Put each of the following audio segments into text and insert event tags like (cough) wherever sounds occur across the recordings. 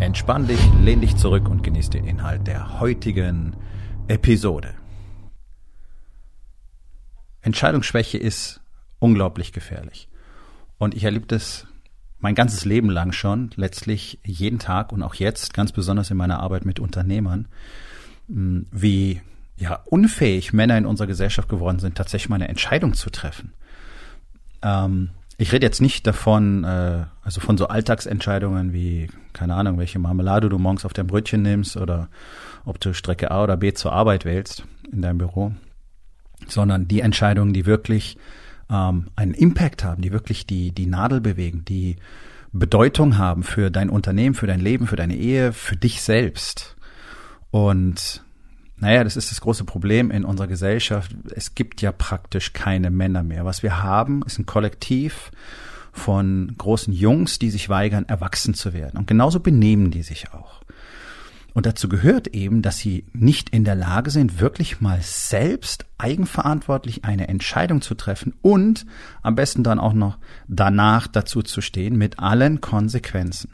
Entspann dich, lehn dich zurück und genieß den Inhalt der heutigen Episode. Entscheidungsschwäche ist unglaublich gefährlich. Und ich erlebe das mein ganzes Leben lang schon, letztlich jeden Tag und auch jetzt, ganz besonders in meiner Arbeit mit Unternehmern, wie ja, unfähig Männer in unserer Gesellschaft geworden sind, tatsächlich mal eine Entscheidung zu treffen. Ähm, ich rede jetzt nicht davon, äh, also von so Alltagsentscheidungen wie, keine Ahnung, welche Marmelade du morgens auf dein Brötchen nimmst oder ob du Strecke A oder B zur Arbeit wählst in deinem Büro, sondern die Entscheidungen, die wirklich ähm, einen Impact haben, die wirklich die, die Nadel bewegen, die Bedeutung haben für dein Unternehmen, für dein Leben, für deine Ehe, für dich selbst. Und naja, das ist das große Problem in unserer Gesellschaft. Es gibt ja praktisch keine Männer mehr. Was wir haben, ist ein Kollektiv von großen Jungs, die sich weigern, erwachsen zu werden. Und genauso benehmen die sich auch. Und dazu gehört eben, dass sie nicht in der Lage sind, wirklich mal selbst eigenverantwortlich eine Entscheidung zu treffen und am besten dann auch noch danach dazu zu stehen mit allen Konsequenzen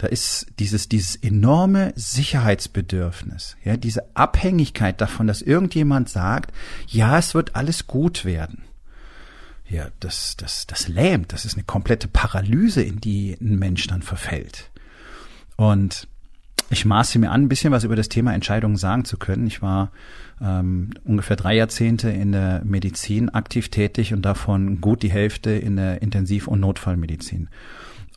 da ist dieses, dieses enorme Sicherheitsbedürfnis, ja, diese Abhängigkeit davon, dass irgendjemand sagt, ja, es wird alles gut werden. Ja, das, das, das lähmt, das ist eine komplette Paralyse, in die ein Mensch dann verfällt. Und ich maße mir an, ein bisschen was über das Thema Entscheidungen sagen zu können. Ich war ähm, ungefähr drei Jahrzehnte in der Medizin aktiv tätig und davon gut die Hälfte in der Intensiv- und Notfallmedizin.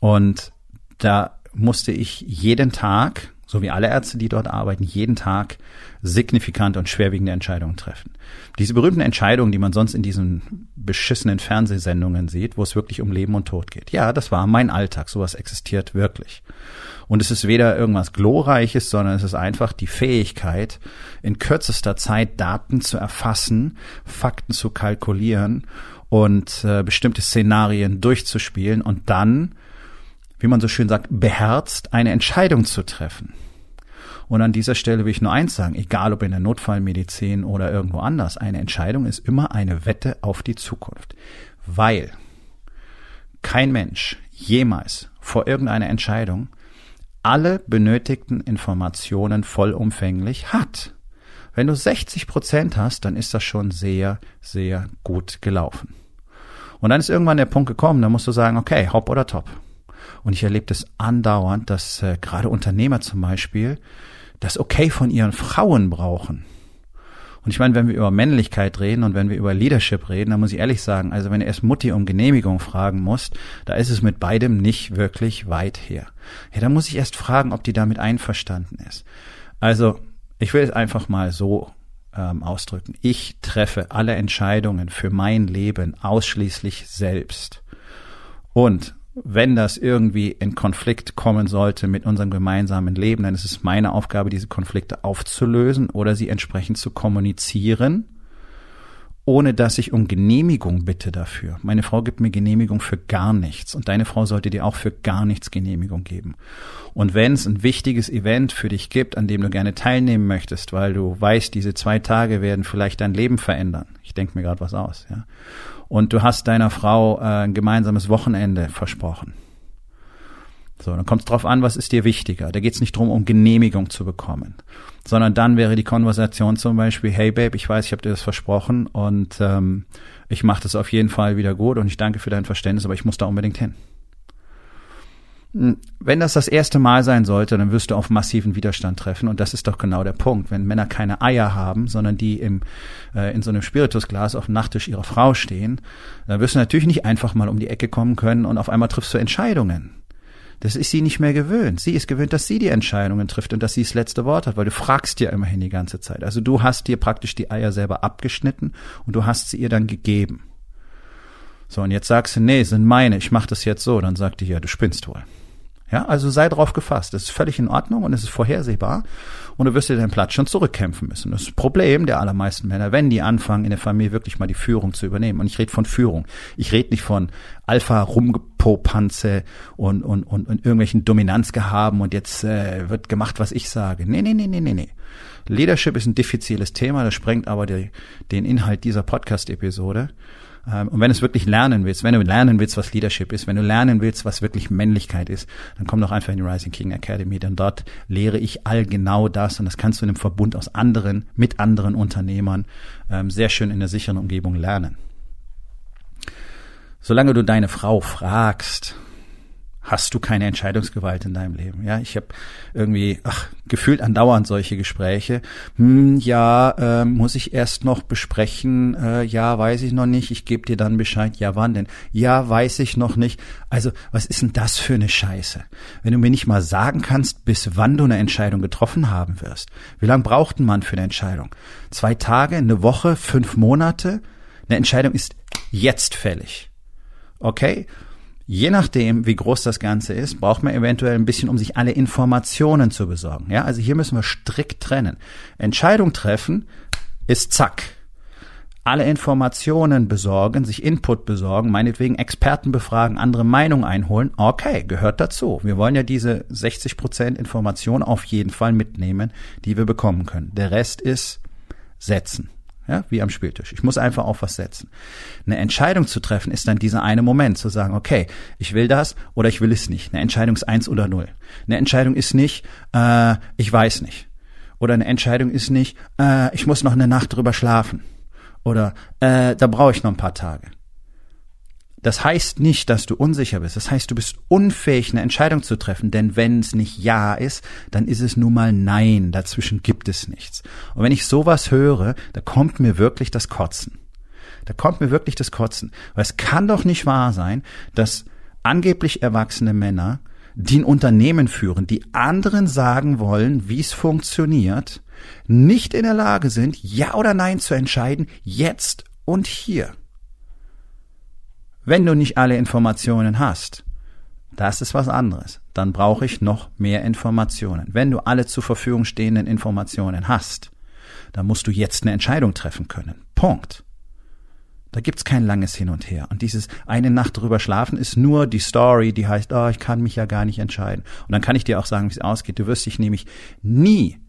Und da musste ich jeden Tag, so wie alle Ärzte, die dort arbeiten, jeden Tag signifikante und schwerwiegende Entscheidungen treffen. Diese berühmten Entscheidungen, die man sonst in diesen beschissenen Fernsehsendungen sieht, wo es wirklich um Leben und Tod geht. Ja, das war mein Alltag. Sowas existiert wirklich. Und es ist weder irgendwas Glorreiches, sondern es ist einfach die Fähigkeit, in kürzester Zeit Daten zu erfassen, Fakten zu kalkulieren und äh, bestimmte Szenarien durchzuspielen und dann wie man so schön sagt, beherzt, eine Entscheidung zu treffen. Und an dieser Stelle will ich nur eins sagen, egal ob in der Notfallmedizin oder irgendwo anders, eine Entscheidung ist immer eine Wette auf die Zukunft. Weil kein Mensch jemals vor irgendeiner Entscheidung alle benötigten Informationen vollumfänglich hat. Wenn du 60 Prozent hast, dann ist das schon sehr, sehr gut gelaufen. Und dann ist irgendwann der Punkt gekommen, da musst du sagen, okay, hopp oder top. Und ich erlebe das andauernd, dass äh, gerade Unternehmer zum Beispiel das Okay von ihren Frauen brauchen. Und ich meine, wenn wir über Männlichkeit reden und wenn wir über Leadership reden, dann muss ich ehrlich sagen, also wenn du erst Mutti um Genehmigung fragen musst, da ist es mit beidem nicht wirklich weit her. Ja, da muss ich erst fragen, ob die damit einverstanden ist. Also, ich will es einfach mal so ähm, ausdrücken. Ich treffe alle Entscheidungen für mein Leben ausschließlich selbst. Und wenn das irgendwie in Konflikt kommen sollte mit unserem gemeinsamen Leben, dann ist es meine Aufgabe, diese Konflikte aufzulösen oder sie entsprechend zu kommunizieren, ohne dass ich um Genehmigung bitte dafür. Meine Frau gibt mir Genehmigung für gar nichts und deine Frau sollte dir auch für gar nichts Genehmigung geben. Und wenn es ein wichtiges Event für dich gibt, an dem du gerne teilnehmen möchtest, weil du weißt, diese zwei Tage werden vielleicht dein Leben verändern. Ich denke mir gerade was aus, ja und du hast deiner Frau äh, ein gemeinsames Wochenende versprochen. So, dann kommt es drauf an, was ist dir wichtiger. Da geht es nicht drum, um Genehmigung zu bekommen, sondern dann wäre die Konversation zum Beispiel, hey Babe, ich weiß, ich habe dir das versprochen und ähm, ich mache das auf jeden Fall wieder gut und ich danke für dein Verständnis, aber ich muss da unbedingt hin. Wenn das das erste Mal sein sollte, dann wirst du auf massiven Widerstand treffen. Und das ist doch genau der Punkt. Wenn Männer keine Eier haben, sondern die im, äh, in so einem Spiritusglas auf dem Nachttisch ihrer Frau stehen, dann wirst du natürlich nicht einfach mal um die Ecke kommen können und auf einmal triffst du Entscheidungen. Das ist sie nicht mehr gewöhnt. Sie ist gewöhnt, dass sie die Entscheidungen trifft und dass sie das letzte Wort hat, weil du fragst ja immerhin die ganze Zeit. Also du hast dir praktisch die Eier selber abgeschnitten und du hast sie ihr dann gegeben. So, und jetzt sagst du, nee, sind meine, ich mach das jetzt so. Dann sagt die, ja, du spinnst wohl. Ja, also sei drauf gefasst. Das ist völlig in Ordnung und es ist vorhersehbar. Und du wirst dir deinen Platz schon zurückkämpfen müssen. Das, das Problem der allermeisten Männer, wenn die anfangen, in der Familie wirklich mal die Führung zu übernehmen. Und ich rede von Führung. Ich rede nicht von Alpha-Rumgepopanze und, und, und, und irgendwelchen Dominanzgehaben und jetzt äh, wird gemacht, was ich sage. Nee, nee, nee, nee, nee, nee. Leadership ist ein diffiziles Thema, das sprengt aber die, den Inhalt dieser Podcast-Episode. Ähm, und wenn du es wirklich lernen willst, wenn du lernen willst, was Leadership ist, wenn du lernen willst, was wirklich Männlichkeit ist, dann komm doch einfach in die Rising King Academy, denn dort lehre ich all genau das und das kannst du in einem Verbund aus anderen, mit anderen Unternehmern ähm, sehr schön in der sicheren Umgebung lernen. Solange du deine Frau fragst, hast du keine Entscheidungsgewalt in deinem Leben. Ja, ich habe irgendwie ach, gefühlt andauernd solche Gespräche. Hm, ja, äh, muss ich erst noch besprechen. Äh, ja, weiß ich noch nicht. Ich gebe dir dann Bescheid. Ja, wann denn? Ja, weiß ich noch nicht. Also, was ist denn das für eine Scheiße? Wenn du mir nicht mal sagen kannst, bis wann du eine Entscheidung getroffen haben wirst. Wie lange braucht ein Mann für eine Entscheidung? Zwei Tage, eine Woche, fünf Monate? Eine Entscheidung ist jetzt fällig. Okay? Je nachdem, wie groß das Ganze ist, braucht man eventuell ein bisschen, um sich alle Informationen zu besorgen. Ja, also hier müssen wir strikt trennen. Entscheidung treffen ist zack. Alle Informationen besorgen, sich Input besorgen, meinetwegen Experten befragen, andere Meinungen einholen. Okay, gehört dazu. Wir wollen ja diese 60 Prozent Information auf jeden Fall mitnehmen, die wir bekommen können. Der Rest ist setzen. Ja, wie am Spieltisch. Ich muss einfach auf was setzen. Eine Entscheidung zu treffen ist dann dieser eine Moment, zu sagen, okay, ich will das oder ich will es nicht. Eine Entscheidung ist eins oder null. Eine Entscheidung ist nicht, äh, ich weiß nicht. Oder eine Entscheidung ist nicht, äh, ich muss noch eine Nacht drüber schlafen. Oder äh, da brauche ich noch ein paar Tage. Das heißt nicht, dass du unsicher bist. Das heißt, du bist unfähig, eine Entscheidung zu treffen. Denn wenn es nicht Ja ist, dann ist es nun mal Nein. Dazwischen gibt es nichts. Und wenn ich sowas höre, da kommt mir wirklich das Kotzen. Da kommt mir wirklich das Kotzen. Weil es kann doch nicht wahr sein, dass angeblich erwachsene Männer, die ein Unternehmen führen, die anderen sagen wollen, wie es funktioniert, nicht in der Lage sind, Ja oder Nein zu entscheiden, jetzt und hier. Wenn du nicht alle Informationen hast, das ist was anderes. Dann brauche ich noch mehr Informationen. Wenn du alle zur Verfügung stehenden Informationen hast, dann musst du jetzt eine Entscheidung treffen können. Punkt. Da gibt's kein langes Hin und Her. Und dieses eine Nacht drüber schlafen ist nur die Story, die heißt, oh, ich kann mich ja gar nicht entscheiden. Und dann kann ich dir auch sagen, wie es ausgeht. Du wirst dich nämlich nie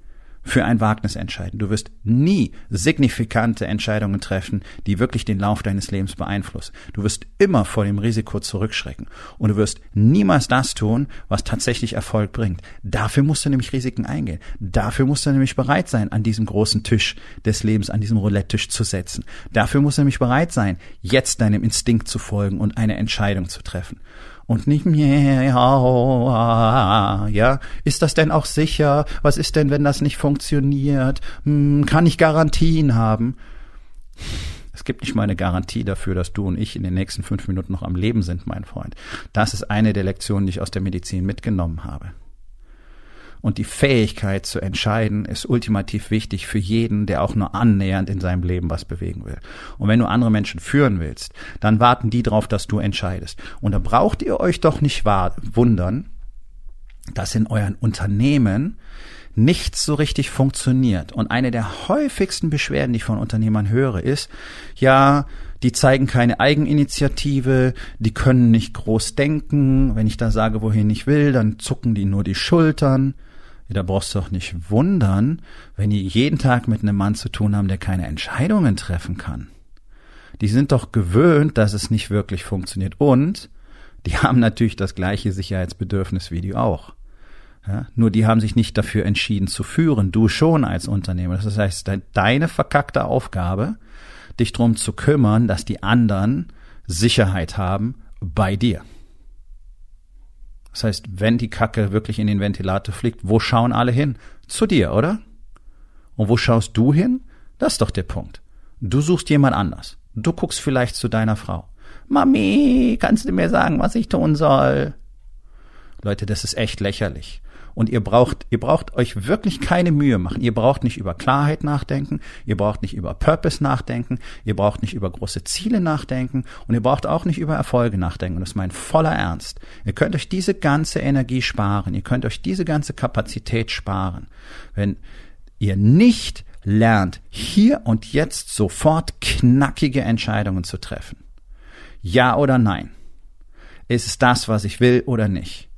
für ein Wagnis entscheiden. Du wirst nie signifikante Entscheidungen treffen, die wirklich den Lauf deines Lebens beeinflussen. Du wirst immer vor dem Risiko zurückschrecken. Und du wirst niemals das tun, was tatsächlich Erfolg bringt. Dafür musst du nämlich Risiken eingehen. Dafür musst du nämlich bereit sein, an diesem großen Tisch des Lebens, an diesem Roulette-Tisch zu setzen. Dafür musst du nämlich bereit sein, jetzt deinem Instinkt zu folgen und eine Entscheidung zu treffen und nicht mehr, ja, ist das denn auch sicher? Was ist denn, wenn das nicht funktioniert? Hm, kann ich Garantien haben? Es gibt nicht mal eine Garantie dafür, dass du und ich in den nächsten fünf Minuten noch am Leben sind, mein Freund. Das ist eine der Lektionen, die ich aus der Medizin mitgenommen habe. Und die Fähigkeit zu entscheiden ist ultimativ wichtig für jeden, der auch nur annähernd in seinem Leben was bewegen will. Und wenn du andere Menschen führen willst, dann warten die darauf, dass du entscheidest. Und da braucht ihr euch doch nicht wundern, dass in euren Unternehmen nichts so richtig funktioniert. Und eine der häufigsten Beschwerden, die ich von Unternehmern höre, ist, ja, die zeigen keine Eigeninitiative, die können nicht groß denken. Wenn ich da sage, wohin ich will, dann zucken die nur die Schultern. Da brauchst du doch nicht wundern, wenn die jeden Tag mit einem Mann zu tun haben, der keine Entscheidungen treffen kann. Die sind doch gewöhnt, dass es nicht wirklich funktioniert. Und die (laughs) haben natürlich das gleiche Sicherheitsbedürfnis wie du auch. Ja, nur die haben sich nicht dafür entschieden zu führen. Du schon als Unternehmer. Das heißt, deine verkackte Aufgabe, dich drum zu kümmern, dass die anderen Sicherheit haben bei dir. Das heißt, wenn die Kacke wirklich in den Ventilator fliegt, wo schauen alle hin? Zu dir, oder? Und wo schaust du hin? Das ist doch der Punkt. Du suchst jemand anders. Du guckst vielleicht zu deiner Frau. Mami, kannst du mir sagen, was ich tun soll? Leute, das ist echt lächerlich. Und ihr braucht, ihr braucht euch wirklich keine Mühe machen. Ihr braucht nicht über Klarheit nachdenken. Ihr braucht nicht über Purpose nachdenken. Ihr braucht nicht über große Ziele nachdenken. Und ihr braucht auch nicht über Erfolge nachdenken. Und das ist mein voller Ernst. Ihr könnt euch diese ganze Energie sparen. Ihr könnt euch diese ganze Kapazität sparen. Wenn ihr nicht lernt, hier und jetzt sofort knackige Entscheidungen zu treffen. Ja oder nein? Ist es das, was ich will oder nicht?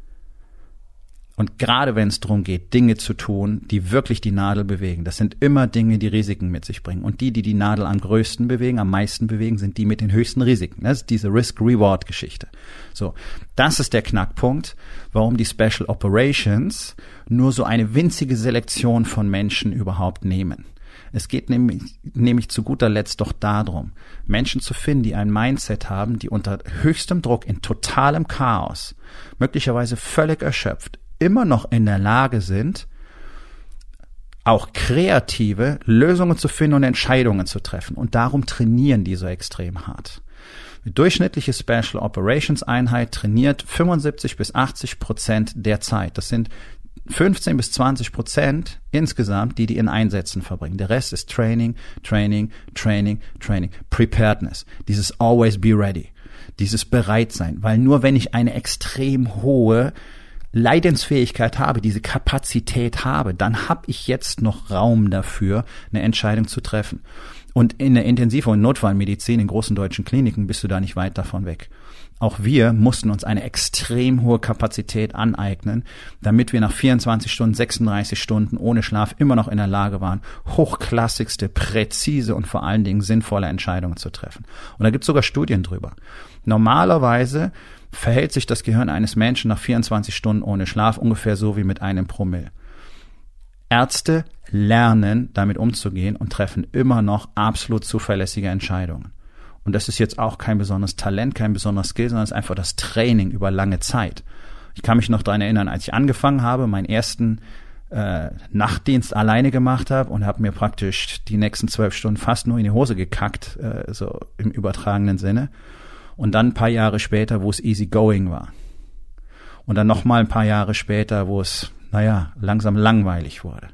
Und gerade wenn es darum geht, Dinge zu tun, die wirklich die Nadel bewegen, das sind immer Dinge, die Risiken mit sich bringen. Und die, die die Nadel am größten bewegen, am meisten bewegen, sind die mit den höchsten Risiken. Das ist diese Risk-Reward-Geschichte. So, das ist der Knackpunkt, warum die Special Operations nur so eine winzige Selektion von Menschen überhaupt nehmen. Es geht nämlich, nämlich zu guter Letzt doch darum, Menschen zu finden, die ein Mindset haben, die unter höchstem Druck, in totalem Chaos, möglicherweise völlig erschöpft, immer noch in der Lage sind, auch kreative Lösungen zu finden und Entscheidungen zu treffen. Und darum trainieren die so extrem hart. Die durchschnittliche Special Operations Einheit trainiert 75 bis 80 Prozent der Zeit. Das sind 15 bis 20 Prozent insgesamt, die die in Einsätzen verbringen. Der Rest ist Training, Training, Training, Training. Preparedness. Dieses always be ready. Dieses Bereitsein. Weil nur wenn ich eine extrem hohe Leidensfähigkeit habe, diese Kapazität habe, dann habe ich jetzt noch Raum dafür, eine Entscheidung zu treffen. Und in der Intensiv- und Notfallmedizin in großen deutschen Kliniken bist du da nicht weit davon weg. Auch wir mussten uns eine extrem hohe Kapazität aneignen, damit wir nach 24 Stunden, 36 Stunden ohne Schlaf immer noch in der Lage waren, hochklassigste, präzise und vor allen Dingen sinnvolle Entscheidungen zu treffen. Und da gibt es sogar Studien drüber. Normalerweise verhält sich das Gehirn eines Menschen nach 24 Stunden ohne Schlaf ungefähr so wie mit einem Promille. Ärzte lernen, damit umzugehen und treffen immer noch absolut zuverlässige Entscheidungen. Und das ist jetzt auch kein besonderes Talent, kein besonderes Skill, sondern es ist einfach das Training über lange Zeit. Ich kann mich noch daran erinnern, als ich angefangen habe, meinen ersten äh, Nachtdienst alleine gemacht habe und habe mir praktisch die nächsten zwölf Stunden fast nur in die Hose gekackt, äh, so im übertragenen Sinne. Und dann ein paar Jahre später, wo es easy going war. Und dann noch mal ein paar Jahre später, wo es, naja, langsam langweilig wurde.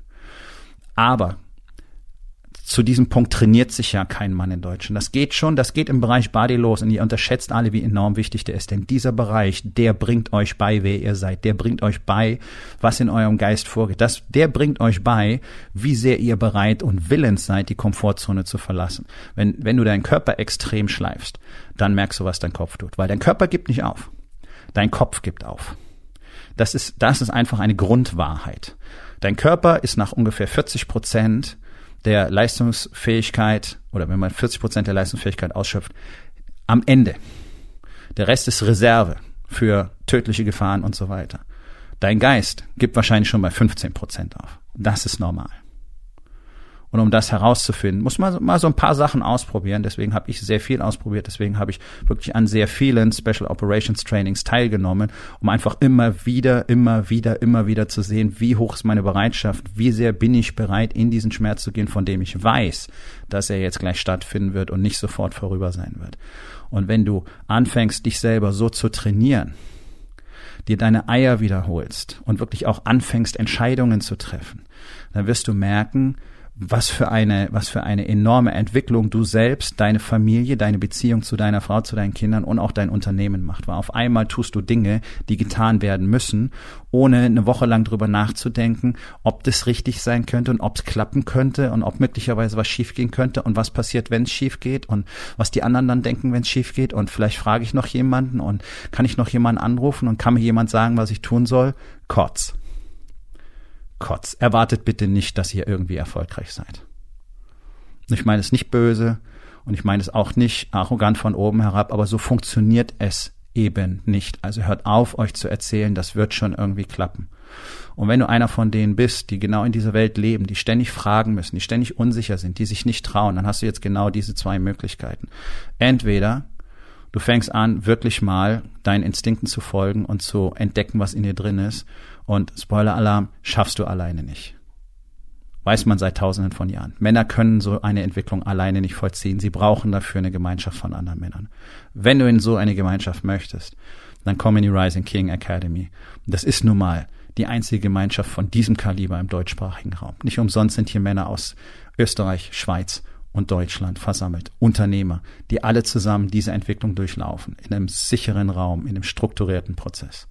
Aber zu diesem Punkt trainiert sich ja kein Mann in Deutschland. Das geht schon, das geht im Bereich Body los und ihr unterschätzt alle, wie enorm wichtig der ist. Denn dieser Bereich, der bringt euch bei, wer ihr seid. Der bringt euch bei, was in eurem Geist vorgeht. Das, der bringt euch bei, wie sehr ihr bereit und willens seid, die Komfortzone zu verlassen. Wenn, wenn du deinen Körper extrem schleifst, dann merkst du, was dein Kopf tut. Weil dein Körper gibt nicht auf. Dein Kopf gibt auf. Das ist, das ist einfach eine Grundwahrheit. Dein Körper ist nach ungefähr 40 Prozent der Leistungsfähigkeit oder wenn man 40 Prozent der Leistungsfähigkeit ausschöpft, am Ende. Der Rest ist Reserve für tödliche Gefahren und so weiter. Dein Geist gibt wahrscheinlich schon bei 15 Prozent auf. Das ist normal. Und um das herauszufinden, muss man mal so ein paar Sachen ausprobieren. Deswegen habe ich sehr viel ausprobiert. Deswegen habe ich wirklich an sehr vielen Special Operations Trainings teilgenommen, um einfach immer wieder, immer wieder, immer wieder zu sehen, wie hoch ist meine Bereitschaft, wie sehr bin ich bereit, in diesen Schmerz zu gehen, von dem ich weiß, dass er jetzt gleich stattfinden wird und nicht sofort vorüber sein wird. Und wenn du anfängst, dich selber so zu trainieren, dir deine Eier wiederholst und wirklich auch anfängst, Entscheidungen zu treffen, dann wirst du merken, was für eine, was für eine enorme Entwicklung du selbst, deine Familie, deine Beziehung zu deiner Frau, zu deinen Kindern und auch dein Unternehmen macht. Weil auf einmal tust du Dinge, die getan werden müssen, ohne eine Woche lang drüber nachzudenken, ob das richtig sein könnte und ob es klappen könnte und ob möglicherweise was schiefgehen könnte und was passiert, wenn es schief geht und was die anderen dann denken, wenn es schief geht und vielleicht frage ich noch jemanden und kann ich noch jemanden anrufen und kann mir jemand sagen, was ich tun soll? Kotz. Kotz. Erwartet bitte nicht, dass ihr irgendwie erfolgreich seid. Ich meine es nicht böse und ich meine es auch nicht arrogant von oben herab, aber so funktioniert es eben nicht. Also hört auf, euch zu erzählen, das wird schon irgendwie klappen. Und wenn du einer von denen bist, die genau in dieser Welt leben, die ständig fragen müssen, die ständig unsicher sind, die sich nicht trauen, dann hast du jetzt genau diese zwei Möglichkeiten. Entweder du fängst an, wirklich mal deinen Instinkten zu folgen und zu entdecken, was in dir drin ist, und Spoiler-Alarm, schaffst du alleine nicht. Weiß man seit tausenden von Jahren. Männer können so eine Entwicklung alleine nicht vollziehen. Sie brauchen dafür eine Gemeinschaft von anderen Männern. Wenn du in so eine Gemeinschaft möchtest, dann komm in die Rising King Academy. Das ist nun mal die einzige Gemeinschaft von diesem Kaliber im deutschsprachigen Raum. Nicht umsonst sind hier Männer aus Österreich, Schweiz und Deutschland versammelt. Unternehmer, die alle zusammen diese Entwicklung durchlaufen, in einem sicheren Raum, in einem strukturierten Prozess.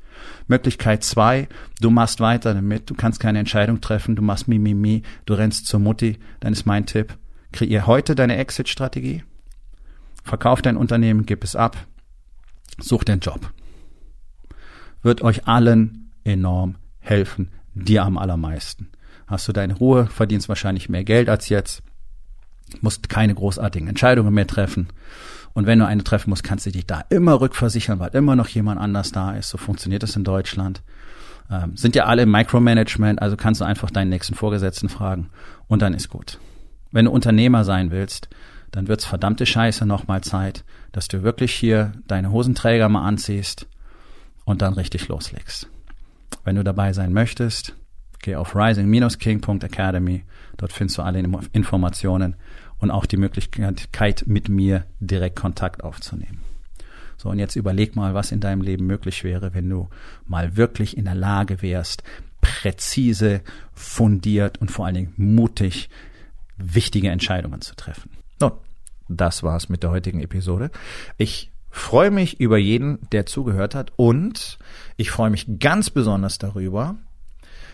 Möglichkeit zwei, du machst weiter damit, du kannst keine Entscheidung treffen, du machst Mimimi, mi, mi, du rennst zur Mutti, dann ist mein Tipp, kreier heute deine Exit-Strategie, verkauf dein Unternehmen, gib es ab, such den Job. Wird euch allen enorm helfen, dir am allermeisten. Hast du deine Ruhe, verdienst wahrscheinlich mehr Geld als jetzt, musst keine großartigen Entscheidungen mehr treffen. Und wenn du eine treffen musst, kannst du dich da immer rückversichern, weil immer noch jemand anders da ist. So funktioniert das in Deutschland. Ähm, sind ja alle im Micromanagement, also kannst du einfach deinen nächsten Vorgesetzten fragen und dann ist gut. Wenn du Unternehmer sein willst, dann wird's verdammte Scheiße nochmal Zeit, dass du wirklich hier deine Hosenträger mal anziehst und dann richtig loslegst. Wenn du dabei sein möchtest, geh auf rising-king.academy. Dort findest du alle Informationen und auch die Möglichkeit, mit mir direkt Kontakt aufzunehmen. So, und jetzt überleg mal, was in deinem Leben möglich wäre, wenn du mal wirklich in der Lage wärst, präzise, fundiert und vor allen Dingen mutig wichtige Entscheidungen zu treffen. Nun, das war's mit der heutigen Episode. Ich freue mich über jeden, der zugehört hat und ich freue mich ganz besonders darüber,